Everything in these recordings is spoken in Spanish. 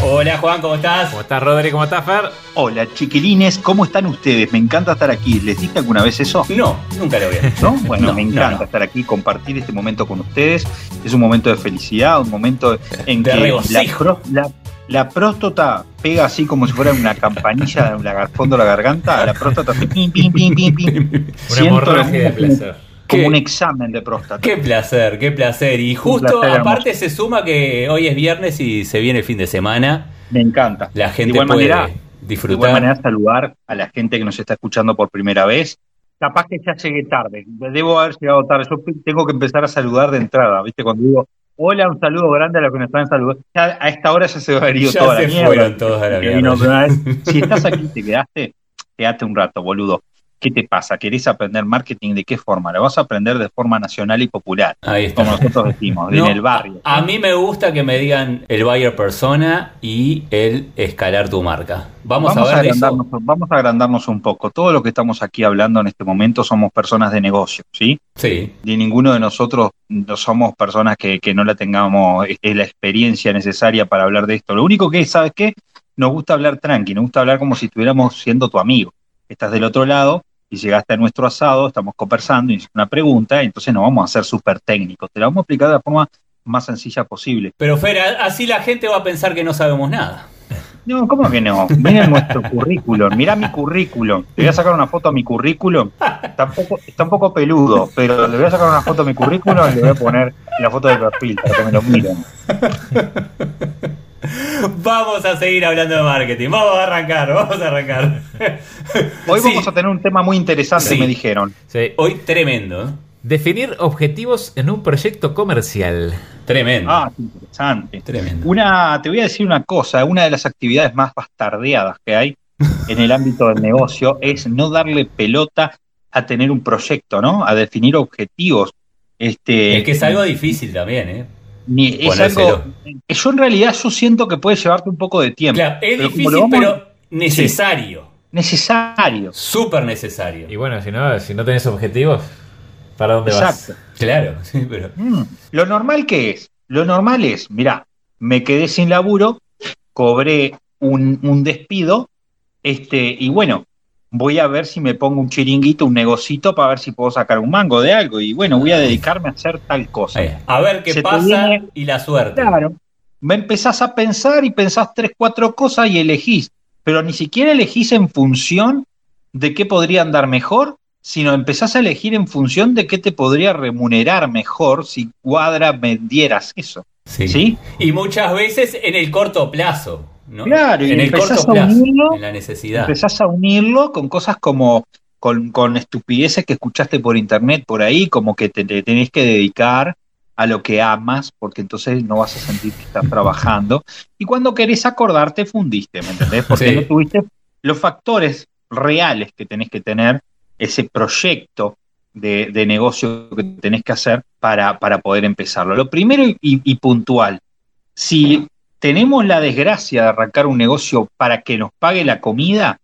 Hola Juan, ¿cómo estás? ¿Cómo estás Rodri? ¿Cómo estás Fer? Hola chiquilines, ¿cómo están ustedes? Me encanta estar aquí. ¿Les dije alguna vez eso? No, nunca lo había ¿No? Bueno, me encanta estar aquí, compartir este momento con ustedes. Es un momento de felicidad, un momento en de que la, la, próstata pega así como si fuera una campanilla en fondo de la garganta. La próstata hace pim, pim, pim, pim, pim. Una hemorragia de placer como un examen de próstata. Qué placer, qué placer. Y justo aparte se suma que hoy es viernes y se viene el fin de semana. Me encanta. La gente de igual puede manera, disfrutar. De igual manera saludar a la gente que nos está escuchando por primera vez. Capaz que ya llegué tarde. Debo haber llegado tarde. Yo tengo que empezar a saludar de entrada. ¿Viste? Cuando digo hola, un saludo grande a los que nos están saludando. a esta hora ya se va a ir toda la mierda. todos a la mierda. si estás aquí y te quedaste, quédate un rato, boludo. ¿Qué te pasa? ¿Querés aprender marketing de qué forma? Lo vas a aprender de forma nacional y popular. Ahí está. Como nosotros decimos, en el barrio. A, mí me gusta que me digan el buyer persona y el escalar tu marca. Vamos, a ver agrandarnos, Vamos a agrandarnos un poco. Todo lo que estamos aquí hablando en este momento somos personas de negocio, ¿sí? Sí. Y ninguno de nosotros no somos personas que, que no la tengamos es la experiencia necesaria para hablar de esto. Lo único que es, ¿sabes qué? Nos gusta hablar tranqui, nos gusta hablar como si estuviéramos siendo tu amigo. Estás del otro lado y llegaste a nuestro asado, estamos conversando y una pregunta, entonces no vamos a ser súper técnicos, te la vamos a explicar de la forma más sencilla posible. Pero Fer, así la gente va a pensar que no sabemos nada. No, ¿cómo que no? Mira nuestro currículum, mira mi currículum. Le voy a sacar una foto a mi currículum. Está un, poco, peludo, pero le voy a sacar una foto a mi currículum y le voy a poner la foto de perfil para que me lo miren. Vamos a seguir hablando de marketing. Vamos a arrancar, vamos a arrancar. Hoy vamos a tener un tema muy interesante, me dijeron. Sí. Hoy tremendo. Definir objetivos en un proyecto comercial. Tremendo. Ah, interesante. Tremendo. Una, te voy a decir una cosa, una de las actividades más bastardeadas que hay en el ámbito del negocio es no darle pelota a tener un proyecto, ¿no? A definir objetivos. Este, es que es algo difícil también, ¿eh? Ni, es algo, yo en realidad yo siento que puede llevarte un poco de tiempo. Claro, es difícil, pero necesario. Necesario. Súper necesario. Y bueno, si no, si no tenés objetivos, ¿para dónde Exacto. vas? Claro, sí, pero. Mm. Lo normal que es, lo normal es, mira, me quedé sin laburo, cobré un, un despido, este, y bueno, voy a ver si me pongo un chiringuito, un negocito para ver si puedo sacar un mango de algo. Y bueno, voy a dedicarme a hacer tal cosa. a ver qué pasa y la suerte. Claro. Me empezás a pensar y pensás tres, cuatro cosas y elegís. Pero ni siquiera elegís en función de qué podría andar mejor, sino empezás a elegir en función de qué te podría remunerar mejor si cuadra vendieras eso. ¿Sí? Y muchas veces en el corto plazo. Claro, y en el corto plazo, a unirlo, en la necesidad. Empezás a unirlo con cosas como con, estupideces que escuchaste por internet por ahí, como que te, tenés que dedicar a lo que amas, porque entonces no vas a sentir que estás trabajando. Y cuando querés acordarte, fundiste, ¿me entendés? Porque no tuviste los factores reales que tenés que tener, ese proyecto de, negocio que tenés que hacer para, para poder empezarlo. Lo primero y, y puntual, si tenemos la desgracia de arrancar un negocio para que nos pague la comida,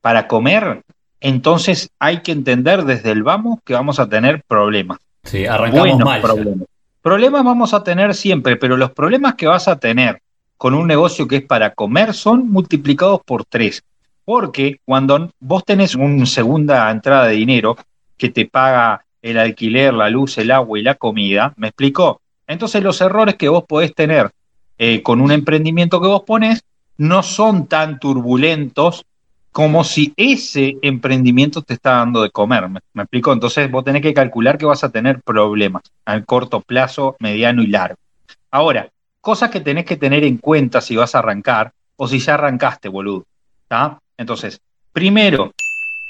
para comer, entonces hay que entender desde el vamos que vamos a tener problemas. Sí, arrancamos mal. Problemas. problemas vamos a tener siempre, pero los problemas que vas a tener con un negocio que es para comer son multiplicados por tres. Porque cuando vos tenés una segunda entrada de dinero que te paga el alquiler, la luz, el agua y la comida, ¿me explicó? Entonces los errores que vos podés tener eh, con un emprendimiento que vos pones no son tan turbulentos como si ese emprendimiento te está dando de comer. ¿Me, explico? Entonces vos tenés que calcular que vas a tener problemas a corto plazo, mediano y largo. Ahora, cosas que tenés que tener en cuenta si vas a arrancar o si ya arrancaste, boludo. Entonces, primero,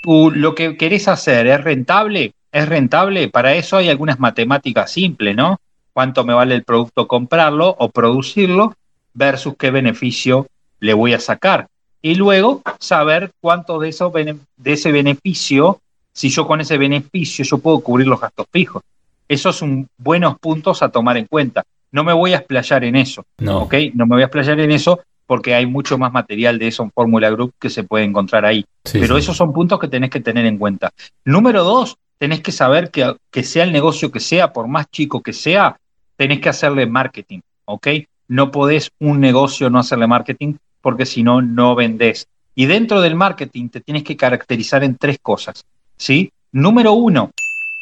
tú lo que querés hacer es rentable, es rentable, para eso hay algunas matemáticas simples, ¿no? Cuánto me vale el producto comprarlo o producirlo versus qué beneficio le voy a sacar. y luego saber cuánto de, eso, de ese beneficio, si yo con ese beneficio yo puedo cubrir los gastos fijos. Esos son buenos puntos a tomar en cuenta. No me voy a explayar en eso, No. ¿ok? No me voy a explayar en eso porque hay mucho más material de eso en Fórmula Group que se puede encontrar ahí. Sí, Pero sí. esos son puntos que tenés que tener en cuenta. Número dos, tenés que saber que, que sea el negocio que sea, por más chico que sea, tenés que hacerle marketing, ¿ok? No podés un negocio no hacerle marketing porque si no, no vendés. Y dentro del marketing te tienes que caracterizar en tres cosas, ¿sí? Número uno,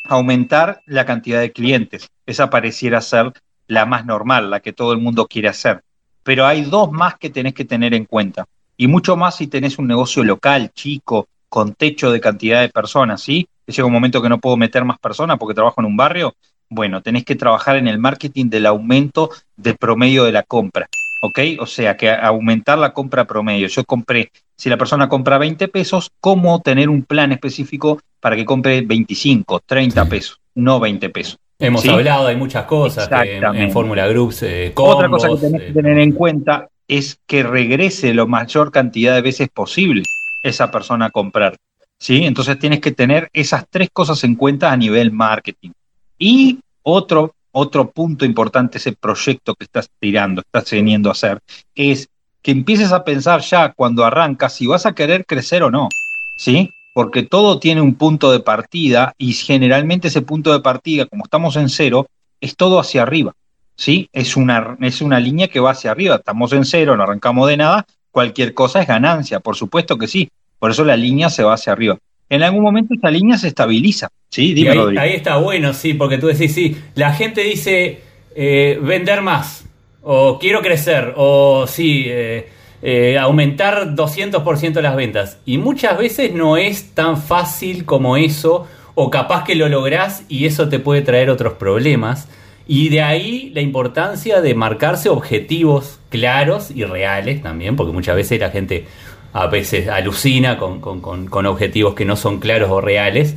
aumentar la cantidad de clientes. Esa pareciera ser la más normal, la que todo el mundo quiere hacer. Pero hay dos más que tenés que tener en cuenta. Y mucho más si tenés un negocio local, chico, con techo de cantidad de personas, ¿sí? Llega un momento que no puedo meter más personas porque trabajo en un barrio. Bueno, tenés que trabajar en el marketing del aumento del promedio de la compra, ¿ok? O sea, que aumentar la compra promedio. Yo compré, si la persona compra 20 pesos, ¿cómo tener un plan específico para que compre 25, 30 Sí. pesos, no 20 pesos? Hemos ¿sí? hablado, hay muchas cosas que en, en Fórmula Groups. eh, Otra cosa que tenés eh, que tener en cuenta es que regrese lo mayor cantidad de veces posible esa persona a comprar. ¿sí? Entonces tienes que tener esas tres cosas en cuenta a nivel marketing. Y otro, otro punto importante, ese proyecto que estás tirando, estás teniendo a hacer, es que empieces a pensar ya cuando arrancas si vas a querer crecer o no. ¿sí? Porque todo tiene un punto de partida y generalmente ese punto de partida, como estamos en cero, es todo hacia arriba. ¿sí? Es una, es una línea que va hacia arriba. Estamos en cero, no arrancamos de nada. Cualquier cosa es ganancia, por supuesto que sí. Por eso la línea se va hacia arriba. En algún momento esta línea se estabiliza. ¿sí? Dime, ahí, Rodrigo. ahí está bueno, sí, porque tú decís, sí, la gente dice eh, vender más, o quiero crecer, o sí, eh, eh, aumentar 200% las ventas. Y muchas veces no es tan fácil como eso, o capaz que lo lográs y eso te puede traer otros problemas. Y de ahí la importancia de marcarse objetivos claros y reales también, porque muchas veces la gente a veces alucina con, con- con- con objetivos que no son claros o reales.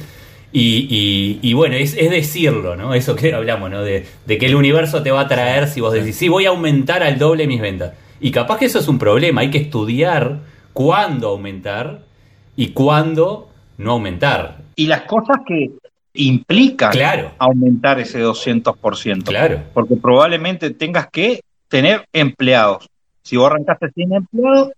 Y, y- y bueno, es, es decirlo, ¿no? Eso que hablamos, ¿no? De, de que el universo te va a traer si vos decís, sí, voy a aumentar al doble mis ventas. Y capaz que eso es un problema, hay que estudiar cuándo aumentar y cuándo no aumentar. Y las cosas que implican Claro, aumentar ese 200%. claro. Porque probablemente tengas que tener empleados. Si vos arrancaste sin empleados,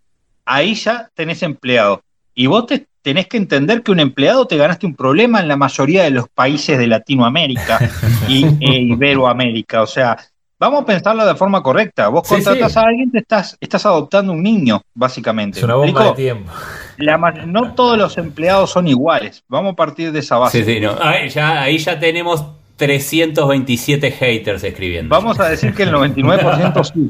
ahí ya tenés empleados. Y vos te, tenés que entender que un empleado te ganaste un problema en la mayoría de los países de Latinoamérica y e Iberoamérica. O sea, vamos a pensarlo de forma correcta. Vos Sí, contratas sí. a alguien, te estás, estás adoptando un niño, básicamente. Es una ¿Me bomba de tiempo. La no todos los empleados son iguales. Vamos a partir de esa base. Sí, sí, no. Ahí ya, ahí ya tenemos 327 haters escribiendo. Vamos a decir que el 99% sí.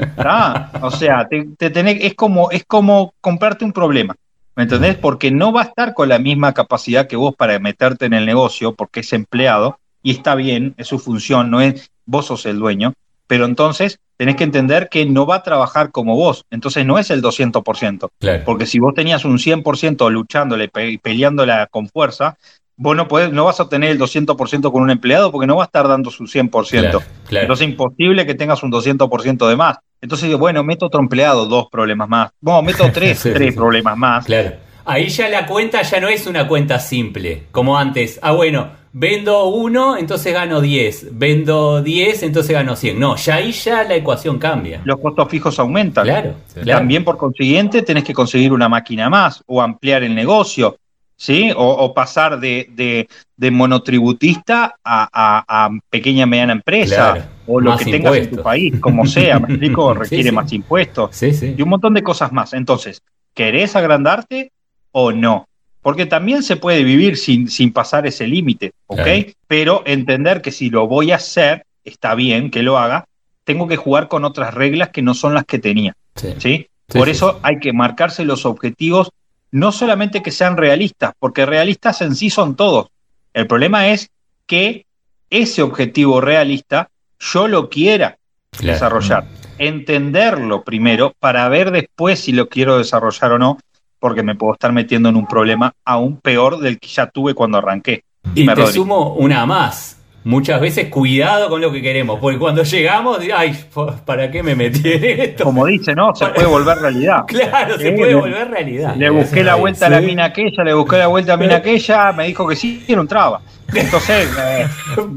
O sea, te, te tenés- es, como, es como comprarte un problema. ¿Me entendés? Porque no va a estar con la misma capacidad que vos para meterte en el negocio, porque es empleado, y está bien, es su función, no es vos sos el dueño, pero entonces tenés que entender que no va a trabajar como vos, entonces no es el 200%, Claro. porque si vos tenías un 100% luchándole, pe- peleándola con fuerza, vos no, podés, no vas a tener el 200% con un empleado porque no va a estar dando su 100%. Claro, claro. Entonces es imposible que tengas un 200% de más. Entonces digo, bueno, meto otro empleado, dos problemas más. Bueno, meto tres, Sí, tres sí. problemas más. Claro. Ahí ya la cuenta ya no es una cuenta simple, como antes. Ah, bueno, vendo uno, entonces gano 10. Vendo 10, entonces gano 100. No, ya ahí ya la ecuación cambia. Los costos fijos aumentan. Claro, claro. También por consiguiente tenés que conseguir una máquina más o ampliar el negocio, ¿sí? O, o pasar de, de, de monotributista a, a- a pequeña mediana empresa Claro. o lo Más que tengas en tu país, como sea, me explico, requiere sí. más impuestos. Sí, sí. y un montón de cosas más. Entonces, ¿querés agrandarte o no? Porque también se puede vivir sin, sin pasar ese límite, ¿ok? Claro. Pero entender que si lo voy a hacer, está bien que lo haga, tengo que jugar con otras reglas que no son las que tenía, Sí. ¿sí? Sí, Por sí, eso sí. hay que marcarse los objetivos, no solamente que sean realistas, porque realistas en sí son todos. El problema es que ese objetivo realista yo lo quiera Claro. desarrollar. Entenderlo primero para ver después si lo quiero desarrollar o no, porque me puedo estar metiendo en un problema aún peor del que ya tuve cuando arranqué. Y Dime, te Rodri. sumo una más. Muchas veces cuidado con lo que queremos, porque cuando llegamos, ay, ¿para qué me metí en esto? Como dice, ¿no? Se puede volver realidad. Claro, se puede le- volver realidad. Le busqué la vuelta a la mina aquella, le busqué la vuelta a la mina aquella, me dijo que sí, era un traba. Entonces, eh,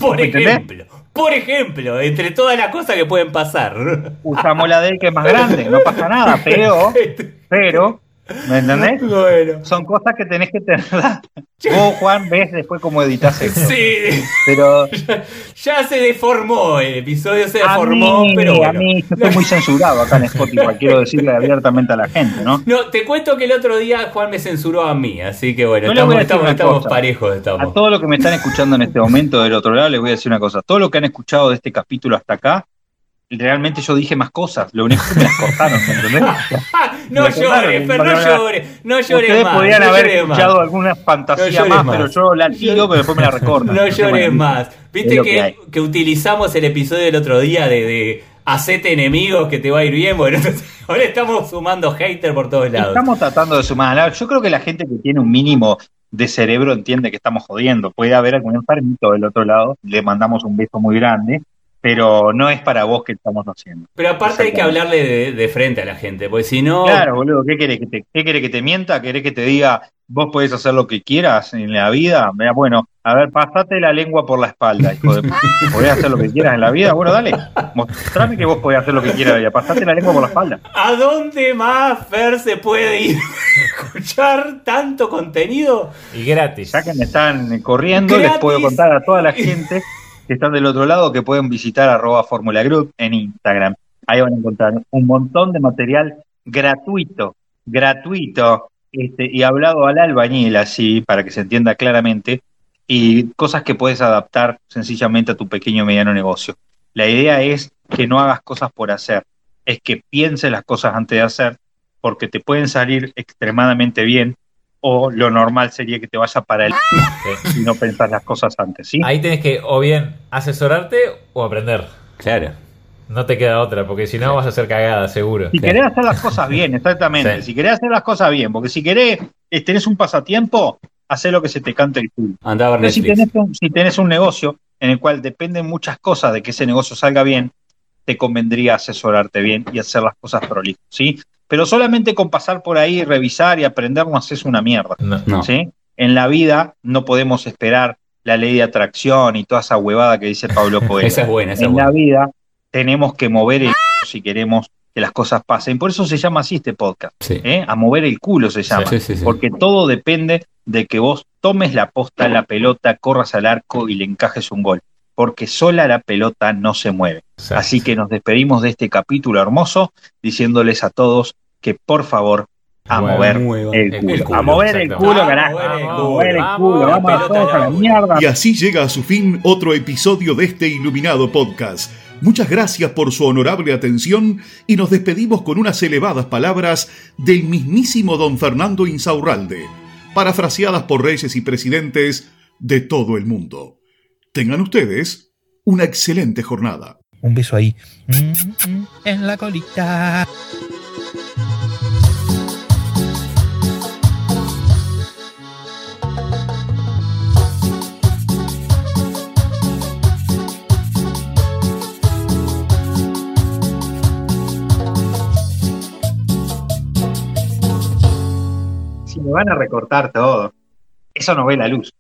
Por ejemplo, por ejemplo, entre todas las cosas que pueden pasar. usamos la de él que es más grande, no pasa nada, pero, pero, ¿me entendés? Bueno. Son cosas que tenés que tenerlas. Vos, Juan, ves después cómo editas esto. Sí, Pero ya se deformó el episodio, se a deformó, mí, pero a mí, yo estoy muy censurado acá en Spotify, quiero decirle abiertamente a la gente, ¿no? No, te cuento que el otro día Juan me censuró a mí, así que bueno, voy estamos, a estamos, estamos parejos. A Estamos. todos los que me están escuchando en este momento del otro lado, les voy a decir una cosa. Todo lo que han escuchado de este capítulo hasta acá, realmente yo dije más cosas. Lo único que me las cortaron, ¿me entendés? No llores, pero no llores, no llores Ustedes más. podrían no haber llores más. escuchado alguna fantasía No más, más. pero yo la tiro, pero después me la recortan. No llores más. Viste que que, utilizamos el episodio del otro día de, de hacete enemigos que te va a ir bien. Bueno, ahora estamos sumando hater por todos lados. Estamos tratando de sumar. Yo creo que la gente que tiene un mínimo de cerebro entiende que estamos jodiendo. Puede haber algún enfermito del otro lado, le mandamos un beso muy grande, pero no es para vos que estamos haciendo. Pero aparte hay que hablarle de, de frente a la gente, porque si no. Claro, boludo, ¿qué querés que te, qué querés que te mienta? ¿Querés que te diga vos podés hacer lo que quieras en la vida? Mira, bueno, a ver, pasate la lengua por la espalda, hijo de ¿Podés hacer lo que quieras en la vida? Bueno, dale, mostrame que vos podés hacer lo que quieras en la vida. Pasate la lengua por la espalda. ¿A dónde más Fer se puede ir a escuchar tanto contenido? Y gratis. Ya que me están corriendo, les puedo contar a toda la gente que están del otro lado que pueden visitar arroba Fórmula Group en Instagram. Ahí van a encontrar un montón de material gratuito, gratuito, este, y hablado al albañil así, para que se entienda claramente, y cosas que puedes adaptar sencillamente a tu pequeño o mediano negocio. La idea es que no hagas cosas por hacer, es que pienses las cosas antes de hacer, porque te pueden salir extremadamente bien, o lo normal sería que te vaya para el si no pensás las cosas antes, ¿sí? Ahí tenés que o bien asesorarte o aprender. Claro. No te queda otra, porque si no vas a hacer cagada, seguro. Si querés hacer las cosas bien, exactamente. Sí. Si querés hacer las cosas bien, porque si querés, eh, tenés un pasatiempo, hacé lo que se te cante el culo. Anda a ver Pero si tenés, un, si tenés un negocio en el cual dependen muchas cosas de que ese negocio salga bien, te convendría asesorarte bien y hacer las cosas prolijo, ¿sí? Pero solamente con pasar por ahí, revisar y aprender no haces una mierda, No. No. ¿sí? En la vida no podemos esperar la ley de atracción y toda esa huevada que dice Pablo Coelho. Esa es buena, esa es en la buena. vida tenemos que mover el si queremos que las cosas pasen. Por eso se llama así este podcast. Sí. ¿eh? A mover el culo se llama. Sí, sí, sí. Porque todo depende de que vos tomes la posta, la pelota, corras al arco y le encajes un gol. Porque sola la pelota no se mueve. Exacto. Así que nos despedimos de este capítulo hermoso diciéndoles a todos que por favor a mover el el culo. A mover el culo, A carajo. mover el A culo. mover el culo. Vamos a todos a la mierda. Y así llega a su fin otro episodio de este iluminado podcast. Muchas gracias por su honorable atención y nos despedimos con unas elevadas palabras del mismísimo don Fernando Insaurralde, parafraseadas por reyes y presidentes de todo el mundo. Tengan ustedes una excelente jornada. Un beso ahí. Mm, mm, En la colita. Si me van a recortar todo, eso no ve la luz.